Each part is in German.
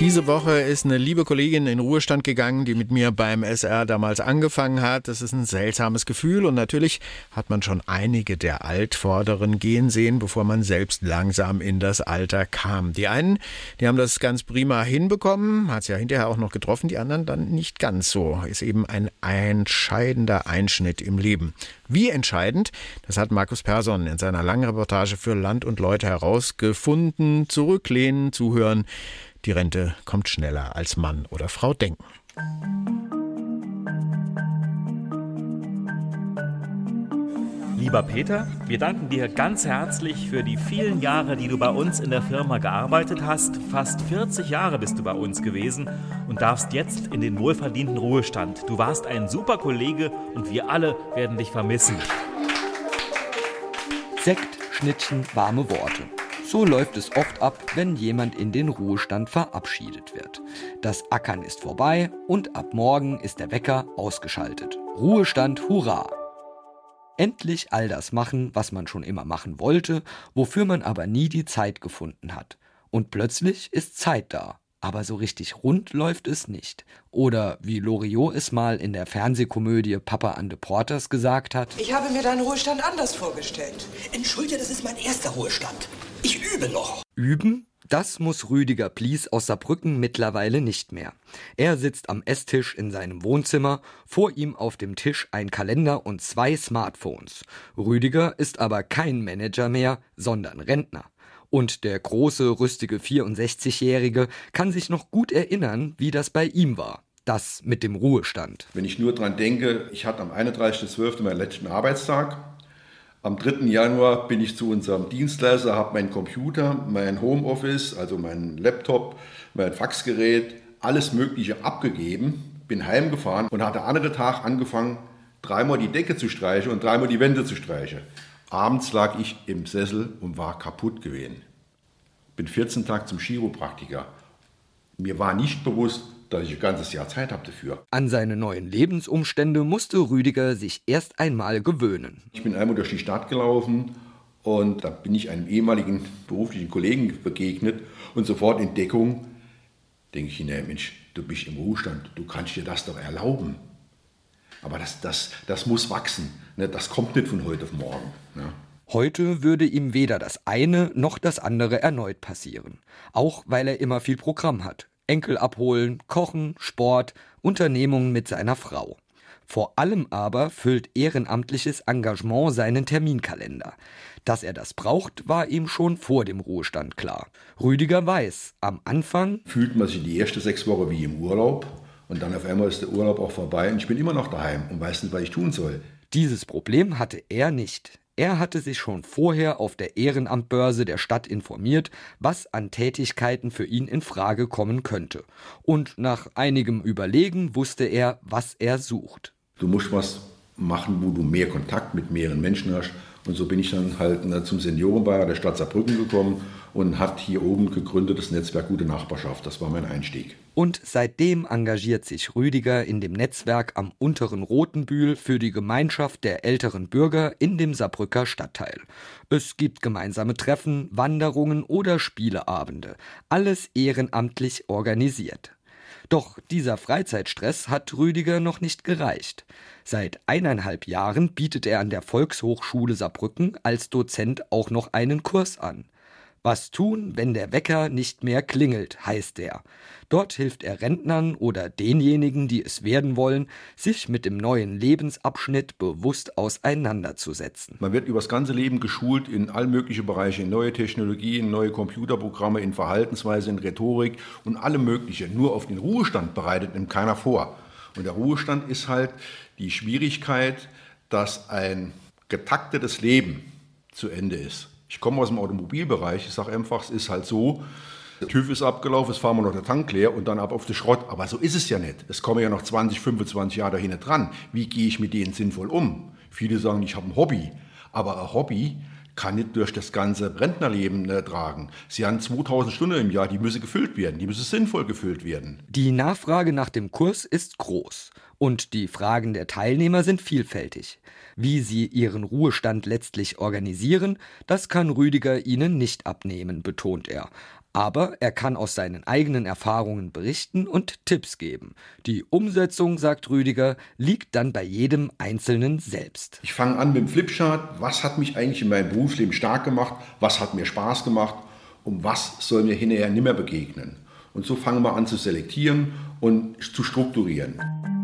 Diese Woche ist eine liebe Kollegin in Ruhestand gegangen, die mit mir beim SR damals angefangen hat. Das ist ein seltsames Gefühl und natürlich hat man schon einige der Altvorderen gehen sehen, bevor man selbst langsam in das Alter kam. Die einen, die haben das ganz prima hinbekommen, hat es ja hinterher auch noch getroffen, die anderen dann nicht ganz so. Ist eben ein entscheidender Einschnitt im Leben. Wie entscheidend, das hat Markus Persson in seiner langen Reportage für Land und Leute herausgefunden. Zurücklehnen, zuhören. Die Rente kommt schneller als Mann oder Frau denken. Lieber Peter, wir danken dir ganz herzlich für die vielen Jahre, die du bei uns in der Firma gearbeitet hast. Fast 40 Jahre bist du bei uns gewesen und darfst jetzt in den wohlverdienten Ruhestand. Du warst ein super Kollege und wir alle werden dich vermissen. Sekt, Schnittchen, warme Worte. So läuft es oft ab, wenn jemand in den Ruhestand verabschiedet wird. Das Ackern ist vorbei und ab morgen ist der Wecker ausgeschaltet. Ruhestand, hurra! Endlich all das machen, was man schon immer machen wollte, wofür man aber nie die Zeit gefunden hat. Und plötzlich ist Zeit da. Aber so richtig rund läuft es nicht. Oder wie Loriot es mal in der Fernsehkomödie Papa and the Porters gesagt hat. Ich habe mir deinen Ruhestand anders vorgestellt. Entschuldige, das ist mein erster Ruhestand. Ich übe noch. Üben? Das muss Rüdiger Plies aus Saarbrücken mittlerweile nicht mehr. Er sitzt am Esstisch in seinem Wohnzimmer, vor ihm auf dem Tisch ein Kalender und zwei Smartphones. Rüdiger ist aber kein Manager mehr, sondern Rentner. Und der große, rüstige 64-Jährige kann sich noch gut erinnern, wie das bei ihm war. Das mit dem Ruhestand. Wenn ich nur dran denke, ich hatte am 31.12. meinen letzten Arbeitstag am 3. Januar bin ich zu unserem Dienstleister, habe meinen Computer, mein Homeoffice, also meinen Laptop, mein Faxgerät, alles Mögliche abgegeben, bin heimgefahren und hatte andere Tag angefangen, dreimal die Decke zu streichen und dreimal die Wände zu streichen. Abends lag ich im Sessel und war kaputt gewesen. Bin 14 Tage zum Chiropraktiker. Mir war nicht bewusst, dass ich ein ganzes Jahr Zeit habe dafür. An seine neuen Lebensumstände musste Rüdiger sich erst einmal gewöhnen. Ich bin einmal durch die Stadt gelaufen und da bin ich einem ehemaligen beruflichen Kollegen begegnet und sofort in Deckung denke ich, nee, Mensch, du bist im Ruhestand, du kannst dir das doch erlauben. Aber das, das, das muss wachsen, ne? das kommt nicht von heute auf morgen. Ne? Heute würde ihm weder das eine noch das andere erneut passieren, auch weil er immer viel Programm hat. Enkel abholen, Kochen, Sport, Unternehmungen mit seiner Frau. Vor allem aber füllt ehrenamtliches Engagement seinen Terminkalender. Dass er das braucht, war ihm schon vor dem Ruhestand klar. Rüdiger weiß, am Anfang fühlt man sich die erste sechs Wochen wie im Urlaub und dann auf einmal ist der Urlaub auch vorbei und ich bin immer noch daheim und weiß nicht, was ich tun soll. Dieses Problem hatte er nicht. Er hatte sich schon vorher auf der Ehrenamtbörse der Stadt informiert, was an Tätigkeiten für ihn in Frage kommen könnte. Und nach einigem Überlegen wusste er, was er sucht. Du musst was machen, wo du mehr Kontakt mit mehreren Menschen hast. Und so bin ich dann halt ne, zum Seniorenbeirat der Stadt Saarbrücken gekommen und hat hier oben gegründet das Netzwerk Gute Nachbarschaft. Das war mein Einstieg. Und seitdem engagiert sich Rüdiger in dem Netzwerk am unteren Rotenbühl für die Gemeinschaft der älteren Bürger in dem Saarbrücker Stadtteil. Es gibt gemeinsame Treffen, Wanderungen oder Spieleabende. Alles ehrenamtlich organisiert. Doch dieser Freizeitstress hat Rüdiger noch nicht gereicht. Seit eineinhalb Jahren bietet er an der Volkshochschule Saarbrücken als Dozent auch noch einen Kurs an. Was tun, wenn der Wecker nicht mehr klingelt, heißt er. Dort hilft er Rentnern oder denjenigen, die es werden wollen, sich mit dem neuen Lebensabschnitt bewusst auseinanderzusetzen. Man wird übers ganze Leben geschult in all mögliche Bereiche, in neue Technologien, neue Computerprogramme, in Verhaltensweise, in Rhetorik und alle mögliche. Nur auf den Ruhestand bereitet ihm keiner vor. Und der Ruhestand ist halt die Schwierigkeit, dass ein getaktetes Leben zu Ende ist. Ich komme aus dem Automobilbereich, ich sage einfach, es ist halt so, der TÜV ist abgelaufen, jetzt fahren wir noch der Tank leer und dann ab auf den Schrott. Aber so ist es ja nicht. Es kommen ja noch 20, 25 Jahre dahin dran. Wie gehe ich mit denen sinnvoll um? Viele sagen, ich habe ein Hobby. Aber ein Hobby kann nicht durch das ganze Rentnerleben äh, tragen. Sie haben 2000 Stunden im Jahr, die müssen gefüllt werden, die müssen sinnvoll gefüllt werden. Die Nachfrage nach dem Kurs ist groß. Und die Fragen der Teilnehmer sind vielfältig. Wie sie ihren Ruhestand letztlich organisieren, das kann Rüdiger ihnen nicht abnehmen, betont er. Aber er kann aus seinen eigenen Erfahrungen berichten und Tipps geben. Die Umsetzung, sagt Rüdiger, liegt dann bei jedem Einzelnen selbst. Ich fange an mit dem Flipchart. Was hat mich eigentlich in meinem Berufsleben stark gemacht? Was hat mir Spaß gemacht? Und was soll mir hinterher nimmer begegnen? Und so fangen wir an zu selektieren und zu strukturieren.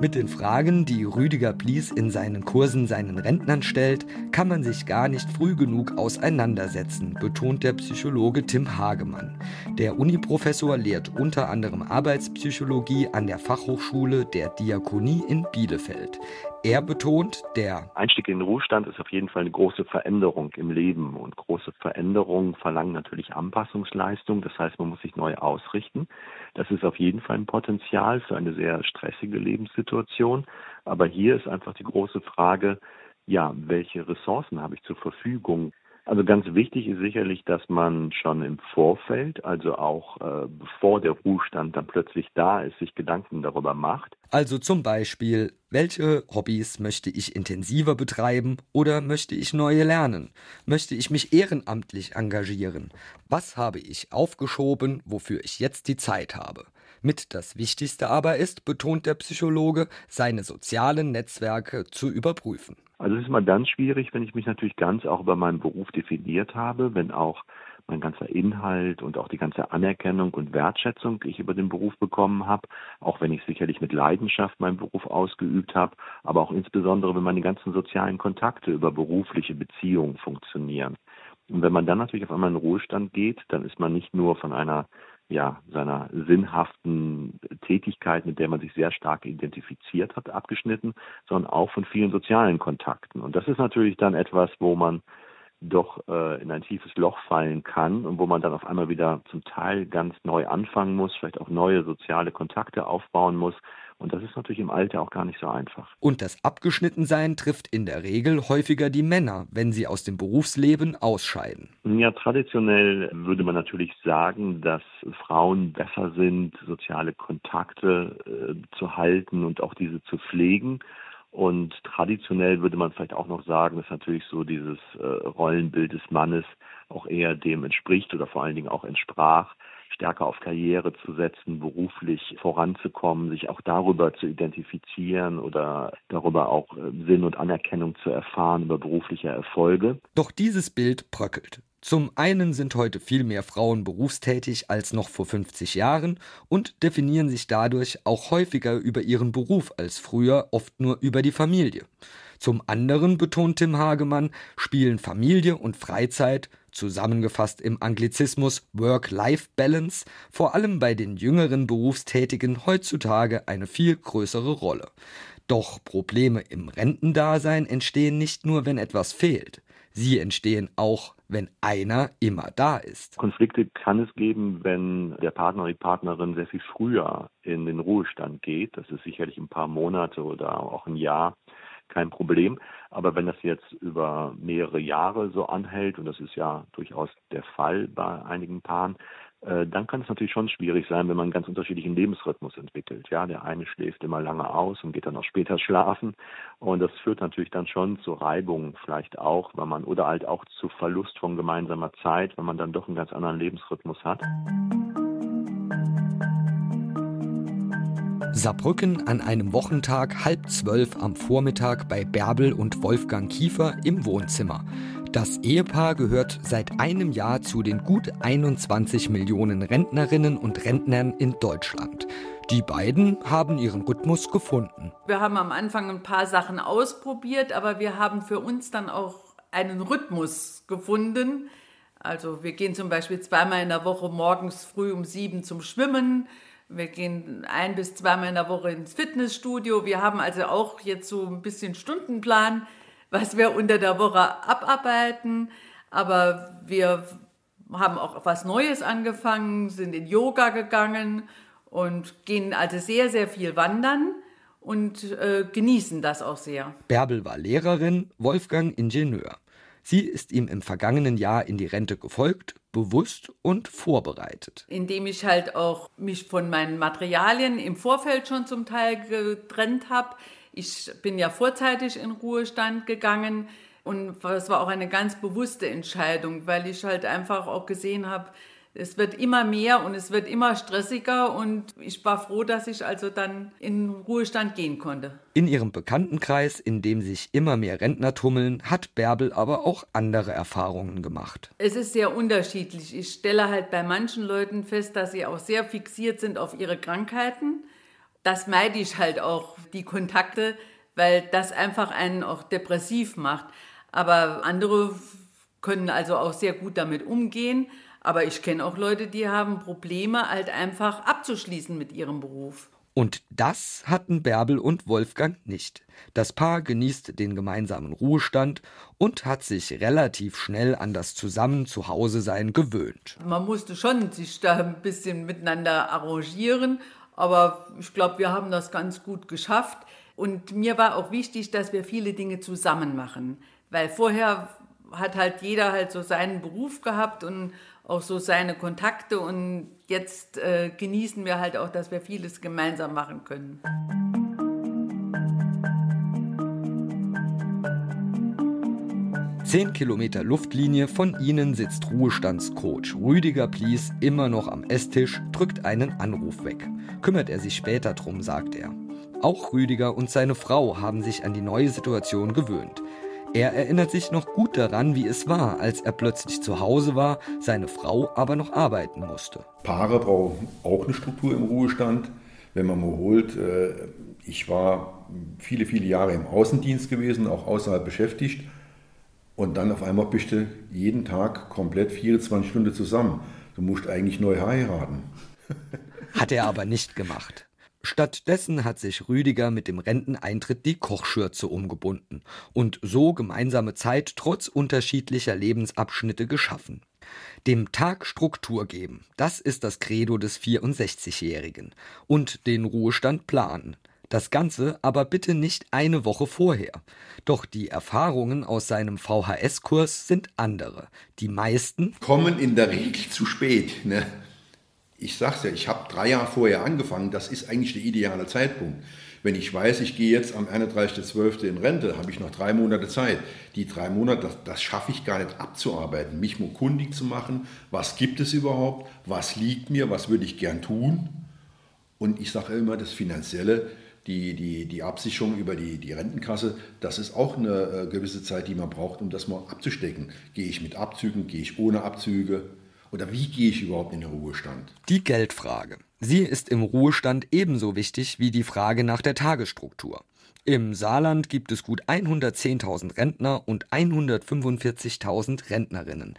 Mit den Fragen, die Rüdiger Blies in seinen Kursen seinen Rentnern stellt, kann man sich gar nicht früh genug auseinandersetzen, betont der Psychologe Tim Hagemann. Der Uniprofessor lehrt unter anderem Arbeitspsychologie an der Fachhochschule der Diakonie in Bielefeld. Er betont, der Einstieg in den Ruhestand ist auf jeden Fall eine große Veränderung im Leben und große Veränderungen verlangen natürlich Anpassungsleistung. Das heißt, man muss sich neu ausrichten. Das ist auf jeden Fall ein Potenzial für eine sehr stressige Lebenssituation. Aber hier ist einfach die große Frage, ja, welche Ressourcen habe ich zur Verfügung? Also ganz wichtig ist sicherlich, dass man schon im Vorfeld, also auch äh, bevor der Ruhestand dann plötzlich da ist, sich Gedanken darüber macht. Also zum Beispiel, welche Hobbys möchte ich intensiver betreiben oder möchte ich neue lernen? Möchte ich mich ehrenamtlich engagieren? Was habe ich aufgeschoben, wofür ich jetzt die Zeit habe? Mit das Wichtigste aber ist, betont der Psychologe, seine sozialen Netzwerke zu überprüfen. Also es ist immer dann schwierig, wenn ich mich natürlich ganz auch über meinen Beruf definiert habe, wenn auch mein ganzer Inhalt und auch die ganze Anerkennung und Wertschätzung, die ich über den Beruf bekommen habe, auch wenn ich sicherlich mit Leidenschaft meinen Beruf ausgeübt habe, aber auch insbesondere, wenn meine ganzen sozialen Kontakte über berufliche Beziehungen funktionieren. Und wenn man dann natürlich auf einmal in den Ruhestand geht, dann ist man nicht nur von einer ja, seiner sinnhaften Tätigkeit, mit der man sich sehr stark identifiziert hat, abgeschnitten, sondern auch von vielen sozialen Kontakten. Und das ist natürlich dann etwas, wo man doch äh, in ein tiefes Loch fallen kann und wo man dann auf einmal wieder zum Teil ganz neu anfangen muss, vielleicht auch neue soziale Kontakte aufbauen muss. Und das ist natürlich im Alter auch gar nicht so einfach. Und das Abgeschnittensein trifft in der Regel häufiger die Männer, wenn sie aus dem Berufsleben ausscheiden. Ja, traditionell würde man natürlich sagen, dass Frauen besser sind, soziale Kontakte äh, zu halten und auch diese zu pflegen. Und traditionell würde man vielleicht auch noch sagen, dass natürlich so dieses äh, Rollenbild des Mannes auch eher dem entspricht oder vor allen Dingen auch entsprach, stärker auf Karriere zu setzen, beruflich voranzukommen, sich auch darüber zu identifizieren oder darüber auch äh, Sinn und Anerkennung zu erfahren über berufliche Erfolge. Doch dieses Bild bröckelt. Zum einen sind heute viel mehr Frauen berufstätig als noch vor 50 Jahren und definieren sich dadurch auch häufiger über ihren Beruf als früher oft nur über die Familie. Zum anderen, betont Tim Hagemann, spielen Familie und Freizeit, zusammengefasst im Anglizismus Work-Life-Balance, vor allem bei den jüngeren Berufstätigen heutzutage eine viel größere Rolle. Doch Probleme im Rentendasein entstehen nicht nur, wenn etwas fehlt. Sie entstehen auch, wenn einer immer da ist. Konflikte kann es geben, wenn der Partner oder die Partnerin sehr viel früher in den Ruhestand geht. Das ist sicherlich ein paar Monate oder auch ein Jahr kein Problem. Aber wenn das jetzt über mehrere Jahre so anhält, und das ist ja durchaus der Fall bei einigen Paaren, dann kann es natürlich schon schwierig sein, wenn man einen ganz unterschiedlichen Lebensrhythmus entwickelt. Ja, der eine schläft immer lange aus und geht dann auch später schlafen. Und das führt natürlich dann schon zu Reibungen vielleicht auch, weil man oder halt auch zu Verlust von gemeinsamer Zeit, wenn man dann doch einen ganz anderen Lebensrhythmus hat. Saarbrücken an einem Wochentag halb zwölf am Vormittag bei Bärbel und Wolfgang Kiefer im Wohnzimmer. Das Ehepaar gehört seit einem Jahr zu den gut 21 Millionen Rentnerinnen und Rentnern in Deutschland. Die beiden haben ihren Rhythmus gefunden. Wir haben am Anfang ein paar Sachen ausprobiert, aber wir haben für uns dann auch einen Rhythmus gefunden. Also wir gehen zum Beispiel zweimal in der Woche morgens früh um sieben zum Schwimmen. Wir gehen ein bis zweimal in der Woche ins Fitnessstudio. Wir haben also auch jetzt so ein bisschen Stundenplan was wir unter der Woche abarbeiten. Aber wir haben auch was Neues angefangen, sind in Yoga gegangen und gehen also sehr, sehr viel wandern und äh, genießen das auch sehr. Bärbel war Lehrerin, Wolfgang Ingenieur. Sie ist ihm im vergangenen Jahr in die Rente gefolgt, bewusst und vorbereitet. Indem ich halt auch mich von meinen Materialien im Vorfeld schon zum Teil getrennt habe. Ich bin ja vorzeitig in Ruhestand gegangen und das war auch eine ganz bewusste Entscheidung, weil ich halt einfach auch gesehen habe, es wird immer mehr und es wird immer stressiger und ich war froh, dass ich also dann in Ruhestand gehen konnte. In ihrem Bekanntenkreis, in dem sich immer mehr Rentner tummeln, hat Bärbel aber auch andere Erfahrungen gemacht. Es ist sehr unterschiedlich. Ich stelle halt bei manchen Leuten fest, dass sie auch sehr fixiert sind auf ihre Krankheiten. Das meide ich halt auch, die Kontakte, weil das einfach einen auch depressiv macht. Aber andere können also auch sehr gut damit umgehen. Aber ich kenne auch Leute, die haben Probleme, halt einfach abzuschließen mit ihrem Beruf. Und das hatten Bärbel und Wolfgang nicht. Das Paar genießt den gemeinsamen Ruhestand und hat sich relativ schnell an das Zusammen zu Hause sein gewöhnt. Man musste schon sich da ein bisschen miteinander arrangieren, aber ich glaube, wir haben das ganz gut geschafft. Und mir war auch wichtig, dass wir viele Dinge zusammen machen, weil vorher hat halt jeder halt so seinen Beruf gehabt und auch so seine Kontakte und jetzt äh, genießen wir halt auch, dass wir vieles gemeinsam machen können. Zehn Kilometer Luftlinie von ihnen sitzt Ruhestandscoach Rüdiger Plies immer noch am Esstisch, drückt einen Anruf weg. Kümmert er sich später drum, sagt er. Auch Rüdiger und seine Frau haben sich an die neue Situation gewöhnt. Er erinnert sich noch gut daran, wie es war, als er plötzlich zu Hause war, seine Frau aber noch arbeiten musste. Paare brauchen auch eine Struktur im Ruhestand. Wenn man mal holt, äh, ich war viele, viele Jahre im Außendienst gewesen, auch außerhalb beschäftigt. Und dann auf einmal bist du jeden Tag komplett 24 Stunden zusammen. Du musst eigentlich neu heiraten. Hat er aber nicht gemacht. Stattdessen hat sich Rüdiger mit dem Renteneintritt die Kochschürze umgebunden und so gemeinsame Zeit trotz unterschiedlicher Lebensabschnitte geschaffen. Dem Tag Struktur geben, das ist das Credo des 64-Jährigen. Und den Ruhestand planen. Das Ganze aber bitte nicht eine Woche vorher. Doch die Erfahrungen aus seinem VHS-Kurs sind andere. Die meisten kommen in der Regel zu spät. Ne? ich sag's ja, ich habe drei Jahre vorher angefangen, das ist eigentlich der ideale Zeitpunkt. Wenn ich weiß, ich gehe jetzt am 31.12. in Rente, habe ich noch drei Monate Zeit. Die drei Monate, das, das schaffe ich gar nicht abzuarbeiten, mich nur kundig zu machen, was gibt es überhaupt, was liegt mir, was würde ich gern tun. Und ich sage immer, das Finanzielle, die, die, die Absicherung über die, die Rentenkasse, das ist auch eine äh, gewisse Zeit, die man braucht, um das mal abzustecken. Gehe ich mit Abzügen, gehe ich ohne Abzüge? Oder wie gehe ich überhaupt in den Ruhestand? Die Geldfrage. Sie ist im Ruhestand ebenso wichtig wie die Frage nach der Tagesstruktur. Im Saarland gibt es gut 110.000 Rentner und 145.000 Rentnerinnen.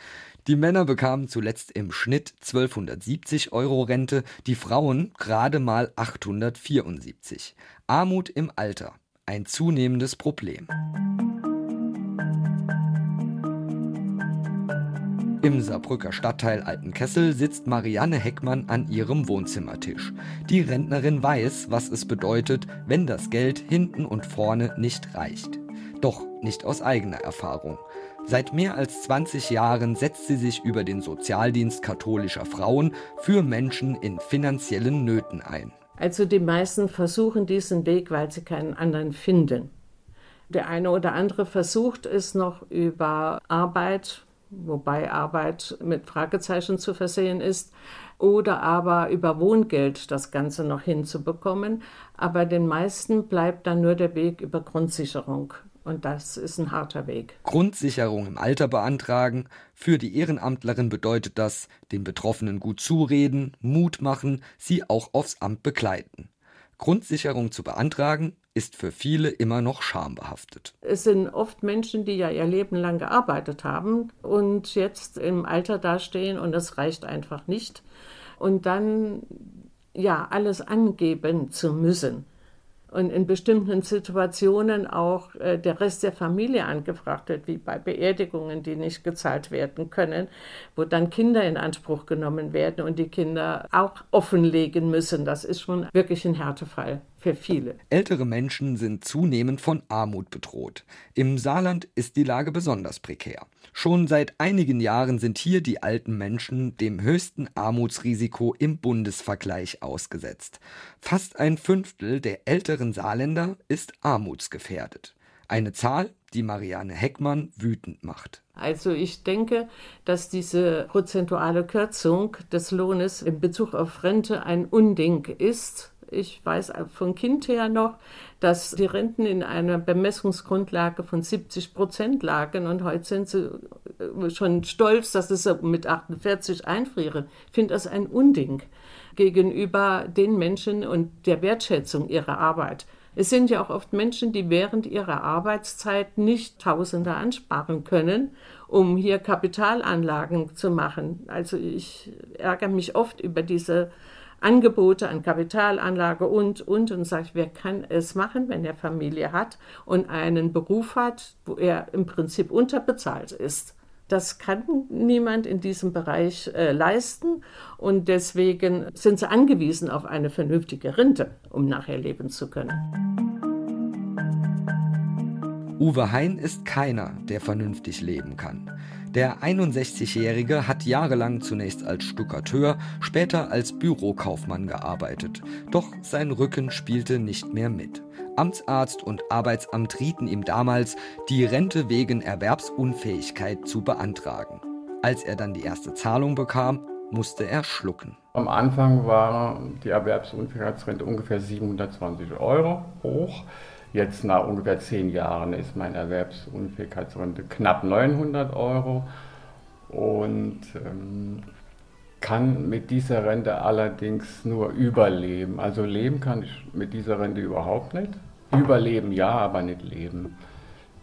Die Männer bekamen zuletzt im Schnitt 1270 Euro Rente, die Frauen gerade mal 874. Armut im Alter. Ein zunehmendes Problem. Im Saarbrücker Stadtteil Altenkessel sitzt Marianne Heckmann an ihrem Wohnzimmertisch. Die Rentnerin weiß, was es bedeutet, wenn das Geld hinten und vorne nicht reicht. Doch nicht aus eigener Erfahrung. Seit mehr als 20 Jahren setzt sie sich über den Sozialdienst katholischer Frauen für Menschen in finanziellen Nöten ein. Also die meisten versuchen diesen Weg, weil sie keinen anderen finden. Der eine oder andere versucht es noch über Arbeit wobei Arbeit mit Fragezeichen zu versehen ist, oder aber über Wohngeld das Ganze noch hinzubekommen. Aber den meisten bleibt dann nur der Weg über Grundsicherung. Und das ist ein harter Weg. Grundsicherung im Alter beantragen. Für die Ehrenamtlerin bedeutet das, den Betroffenen gut zureden, Mut machen, sie auch aufs Amt begleiten. Grundsicherung zu beantragen ist für viele immer noch schambehaftet. Es sind oft Menschen, die ja ihr Leben lang gearbeitet haben und jetzt im Alter dastehen und es reicht einfach nicht. Und dann ja alles angeben zu müssen und in bestimmten Situationen auch äh, der Rest der Familie angefragt wird, wie bei Beerdigungen, die nicht gezahlt werden können, wo dann Kinder in Anspruch genommen werden und die Kinder auch offenlegen müssen. Das ist schon wirklich ein Härtefall. für viele. Ältere Menschen sind zunehmend von Armut bedroht. Im Saarland ist die Lage besonders prekär. Schon seit einigen Jahren sind hier die alten Menschen dem höchsten Armutsrisiko im Bundesvergleich ausgesetzt. Fast ein Fünftel der älteren Saarländer ist armutsgefährdet. Eine Zahl, die Marianne Heckmann wütend macht. Also ich denke, dass diese prozentuale Kürzung des Lohnes in Bezug auf Rente ein Unding ist. Ich weiß von Kind her noch, dass die Renten in einer Bemessungsgrundlage von 70 Prozent lagen und heute sind sie äh, schon stolz, dass sie mit 48 einfrieren. Ich finde das ein Unding gegenüber den Menschen und der Wertschätzung ihrer Arbeit. Es sind ja auch oft Menschen, die während ihrer Arbeitszeit nicht Tausende ansparen können, um hier Kapitalanlagen zu machen. Also ich ärgere mich oft über diese Angebote an Kapitalanlage und, und, und sage, wer kann es machen, wenn er Familie hat und einen Beruf hat, wo er im Prinzip unterbezahlt ist. Das kann niemand in diesem Bereich äh, leisten und deswegen sind sie angewiesen auf eine vernünftige Rente, um nachher leben zu können. Uwe Hein ist keiner, der vernünftig leben kann. Der 61-Jährige hat jahrelang zunächst als Stuckateur, später als Bürokaufmann gearbeitet. Doch sein Rücken spielte nicht mehr mit. Amtsarzt und Arbeitsamt rieten ihm damals, die Rente wegen Erwerbsunfähigkeit zu beantragen. Als er dann die erste Zahlung bekam, musste er schlucken. Am Anfang war die Erwerbsunfähigkeitsrente ungefähr 720 Euro hoch. Jetzt nach ungefähr zehn Jahren ist meine Erwerbsunfähigkeitsrente knapp 900 Euro und ähm, kann mit dieser Rente allerdings nur überleben. Also leben kann ich mit dieser Rente überhaupt nicht. Überleben ja, aber nicht leben.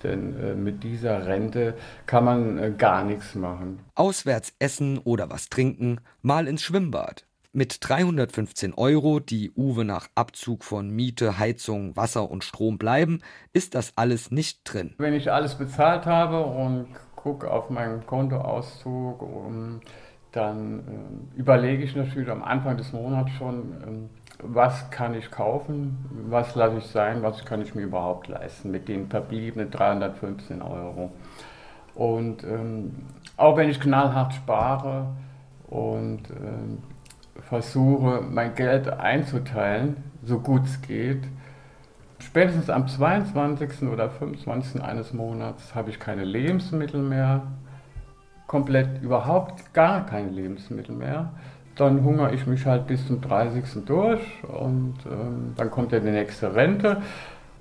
Denn äh, mit dieser Rente kann man äh, gar nichts machen. Auswärts essen oder was trinken, mal ins Schwimmbad. Mit 315 Euro, die Uwe nach Abzug von Miete, Heizung, Wasser und Strom bleiben, ist das alles nicht drin. Wenn ich alles bezahlt habe und gucke auf meinen Kontoauszug, um, dann äh, überlege ich natürlich am Anfang des Monats schon, äh, was kann ich kaufen, was lasse ich sein, was kann ich mir überhaupt leisten mit den verbliebenen 315 Euro. Und ähm, auch wenn ich knallhart spare und versuche, mein Geld einzuteilen, so gut es geht, spätestens am 22. oder 25. eines Monats habe ich keine Lebensmittel mehr, komplett überhaupt gar keine Lebensmittel mehr dann hungere ich mich halt bis zum 30. durch und ähm, dann kommt ja die nächste Rente.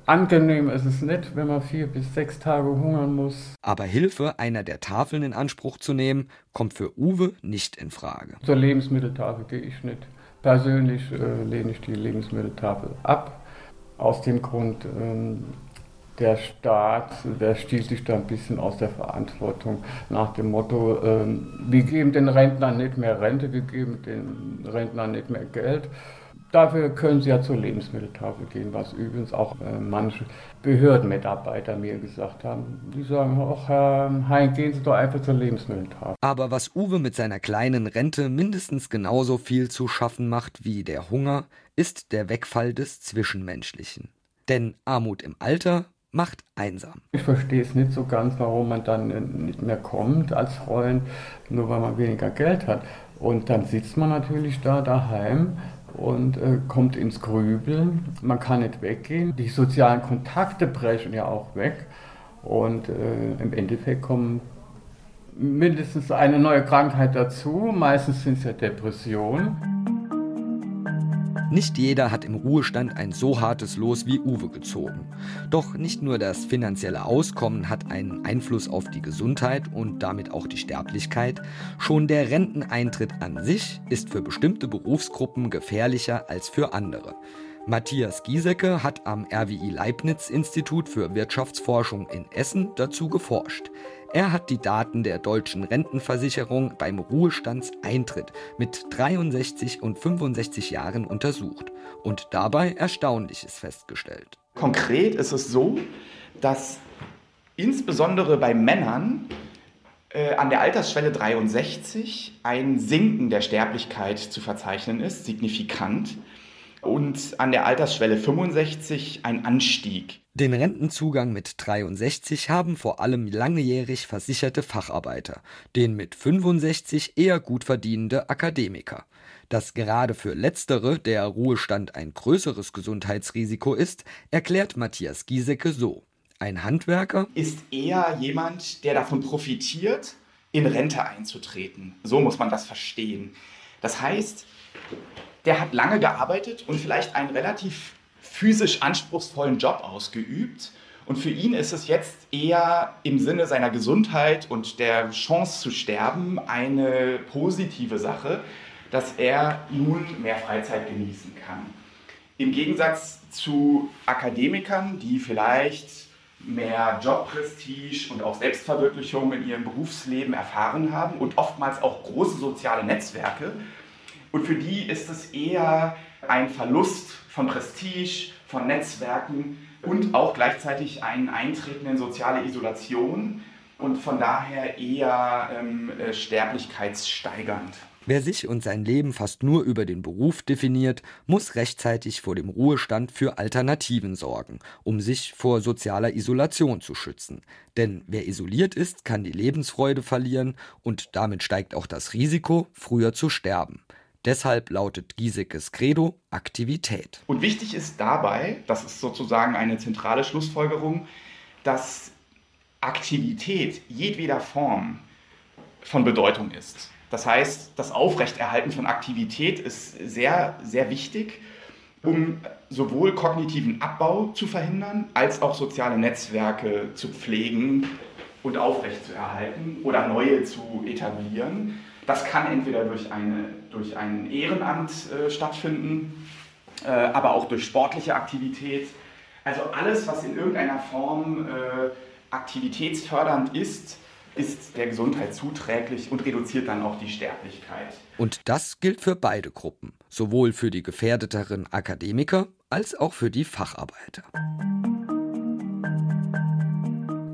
Angenehm ist es nicht, wenn man vier bis sechs Tage hungern muss. Aber Hilfe, einer der Tafeln in Anspruch zu nehmen, kommt für Uwe nicht in Frage. Zur Lebensmitteltafel gehe ich nicht. Persönlich äh, lehne ich die Lebensmitteltafel ab. Aus dem Grund, ähm, der Staat, der stiehlt sich da ein bisschen aus der Verantwortung nach dem Motto, ähm, wir geben den Rentnern nicht mehr Rente, wir geben den Rentnern nicht mehr Geld. Dafür können sie ja zur Lebensmitteltafel gehen, was übrigens auch äh, manche Behördenmitarbeiter mir gesagt haben. Die sagen, ach Herr Hein, gehen Sie doch einfach zur Lebensmitteltafel. Aber was Uwe mit seiner kleinen Rente mindestens genauso viel zu schaffen macht wie der Hunger, ist der Wegfall des Zwischenmenschlichen. Denn Armut im Alter macht einsam. Ich verstehe es nicht so ganz, warum man dann nicht mehr kommt als Freund, nur weil man weniger Geld hat. Und dann sitzt man natürlich da daheim und äh, kommt ins Grübeln. Man kann nicht weggehen. Die sozialen Kontakte brechen ja auch weg. Und äh, im Endeffekt kommen mindestens eine neue Krankheit dazu. Meistens sind es ja Depressionen. Nicht jeder hat im Ruhestand ein so hartes Los wie Uwe gezogen. Doch nicht nur das finanzielle Auskommen hat einen Einfluss auf die Gesundheit und damit auch die Sterblichkeit, schon der Renteneintritt an sich ist für bestimmte Berufsgruppen gefährlicher als für andere. Matthias Giesecke hat am RWI Leibniz Institut für Wirtschaftsforschung in Essen dazu geforscht. Er hat die Daten der deutschen Rentenversicherung beim Ruhestandseintritt mit 63 und 65 Jahren untersucht und dabei Erstaunliches festgestellt. Konkret ist es so, dass insbesondere bei Männern äh, an der Altersschwelle 63 ein Sinken der Sterblichkeit zu verzeichnen ist, signifikant. Und an der Altersschwelle 65 ein Anstieg. Den Rentenzugang mit 63 haben vor allem langjährig versicherte Facharbeiter, den mit 65 eher gut verdienende Akademiker. Dass gerade für letztere der Ruhestand ein größeres Gesundheitsrisiko ist, erklärt Matthias Giesecke so. Ein Handwerker ist eher jemand, der davon profitiert, in Rente einzutreten. So muss man das verstehen. Das heißt, der hat lange gearbeitet und vielleicht einen relativ physisch anspruchsvollen Job ausgeübt. Und für ihn ist es jetzt eher im Sinne seiner Gesundheit und der Chance zu sterben eine positive Sache, dass er nun mehr Freizeit genießen kann. Im Gegensatz zu Akademikern, die vielleicht mehr Jobprestige und auch Selbstverwirklichung in ihrem Berufsleben erfahren haben und oftmals auch große soziale Netzwerke. Und für die ist es eher ein Verlust von Prestige, von Netzwerken und auch gleichzeitig ein Eintreten in soziale Isolation und von daher eher ähm, äh, sterblichkeitssteigernd. Wer sich und sein Leben fast nur über den Beruf definiert, muss rechtzeitig vor dem Ruhestand für Alternativen sorgen, um sich vor sozialer Isolation zu schützen. Denn wer isoliert ist, kann die Lebensfreude verlieren und damit steigt auch das Risiko, früher zu sterben. Deshalb lautet Giesekes Credo Aktivität. Und wichtig ist dabei, das ist sozusagen eine zentrale Schlussfolgerung, dass Aktivität jedweder Form von Bedeutung ist. Das heißt, das Aufrechterhalten von Aktivität ist sehr, sehr wichtig, um sowohl kognitiven Abbau zu verhindern, als auch soziale Netzwerke zu pflegen und aufrechtzuerhalten oder neue zu etablieren. Das kann entweder durch, eine, durch ein Ehrenamt äh, stattfinden, äh, aber auch durch sportliche Aktivität. Also alles, was in irgendeiner Form äh, aktivitätsfördernd ist, ist der Gesundheit zuträglich und reduziert dann auch die Sterblichkeit. Und das gilt für beide Gruppen, sowohl für die gefährdeteren Akademiker als auch für die Facharbeiter.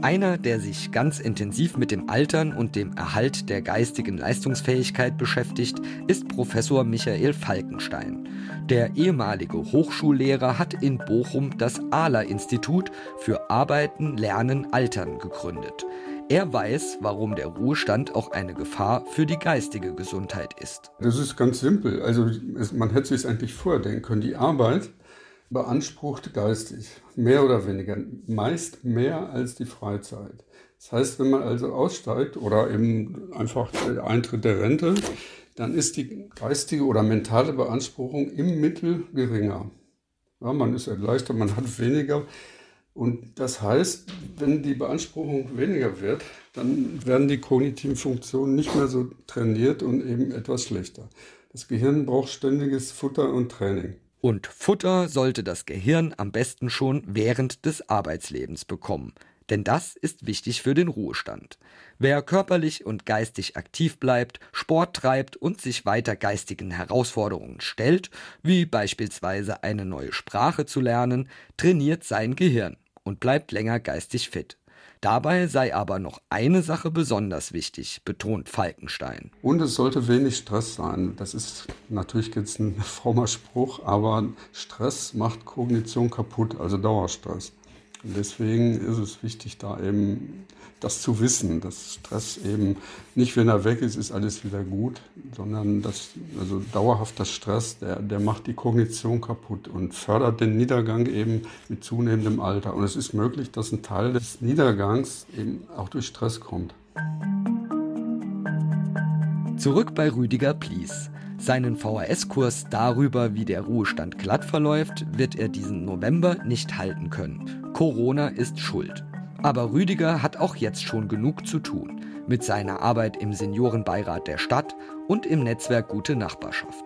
Einer, der sich ganz intensiv mit dem Altern und dem Erhalt der geistigen Leistungsfähigkeit beschäftigt, ist Professor Michael Falkenstein. Der ehemalige Hochschullehrer hat in Bochum das ALA-Institut für Arbeiten, Lernen, Altern gegründet. Er weiß, warum der Ruhestand auch eine Gefahr für die geistige Gesundheit ist. Das ist ganz simpel. Also man hätte sich eigentlich vordenken können. Die Arbeit beansprucht geistig, mehr oder weniger, meist mehr als die Freizeit. Das heißt, wenn man also aussteigt oder eben einfach der Eintritt der Rente, dann ist die geistige oder mentale Beanspruchung im Mittel geringer. Ja, man ist erleichtert, man hat weniger. Und das heißt, wenn die Beanspruchung weniger wird, dann werden die kognitiven Funktionen nicht mehr so trainiert und eben etwas schlechter. Das Gehirn braucht ständiges Futter und Training. Und Futter sollte das Gehirn am besten schon während des Arbeitslebens bekommen. Denn das ist wichtig für den Ruhestand. Wer körperlich und geistig aktiv bleibt, Sport treibt und sich weiter geistigen Herausforderungen stellt, wie beispielsweise eine neue Sprache zu lernen, trainiert sein Gehirn und bleibt länger geistig fit. Dabei sei aber noch eine Sache besonders wichtig, betont Falkenstein. Und es sollte wenig Stress sein. Das ist natürlich jetzt ein frommer Spruch, aber Stress macht Kognition kaputt, also Dauerstress. Und deswegen ist es wichtig, da eben das zu wissen, dass Stress eben nicht, wenn er weg ist, ist alles wieder gut, sondern dass, also dauerhafter Stress, der, der macht die Kognition kaputt und fördert den Niedergang eben mit zunehmendem Alter. Und es ist möglich, dass ein Teil des Niedergangs eben auch durch Stress kommt. Zurück bei Rüdiger Plies. Seinen VHS-Kurs darüber, wie der Ruhestand glatt verläuft, wird er diesen November nicht halten können. Corona ist schuld. Aber Rüdiger hat auch jetzt schon genug zu tun mit seiner Arbeit im Seniorenbeirat der Stadt und im Netzwerk Gute Nachbarschaft.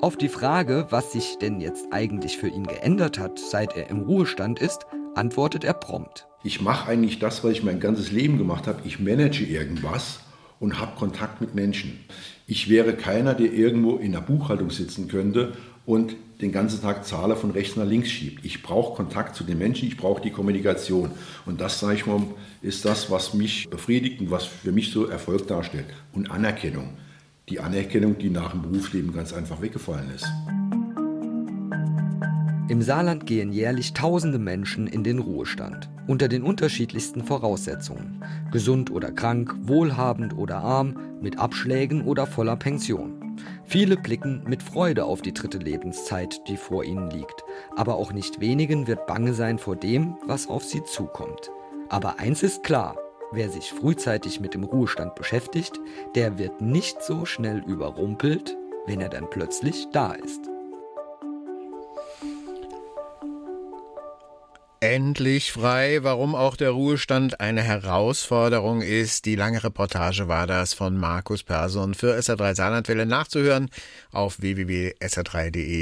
Auf die Frage, was sich denn jetzt eigentlich für ihn geändert hat, seit er im Ruhestand ist, antwortet er prompt. Ich mache eigentlich das, was ich mein ganzes Leben gemacht habe. Ich manage irgendwas und habe Kontakt mit Menschen. Ich wäre keiner, der irgendwo in der Buchhaltung sitzen könnte und den ganzen Tag Zahler von rechts nach links schiebt. Ich brauche Kontakt zu den Menschen, ich brauche die Kommunikation. Und das, sage ich mal, ist das, was mich befriedigt und was für mich so Erfolg darstellt. Und Anerkennung. Die Anerkennung, die nach dem Berufsleben ganz einfach weggefallen ist. Im Saarland gehen jährlich tausende Menschen in den Ruhestand. Unter den unterschiedlichsten Voraussetzungen. Gesund oder krank, wohlhabend oder arm, mit Abschlägen oder voller Pension. Viele blicken mit Freude auf die dritte Lebenszeit, die vor ihnen liegt. Aber auch nicht wenigen wird bange sein vor dem, was auf sie zukommt. Aber eins ist klar, wer sich frühzeitig mit dem Ruhestand beschäftigt, der wird nicht so schnell überrumpelt, wenn er dann plötzlich da ist. Endlich frei, warum auch der Ruhestand eine Herausforderung ist. Die lange Reportage war das von Markus Persson für SR3 Saarlandwelle nachzuhören auf www.sr3.de.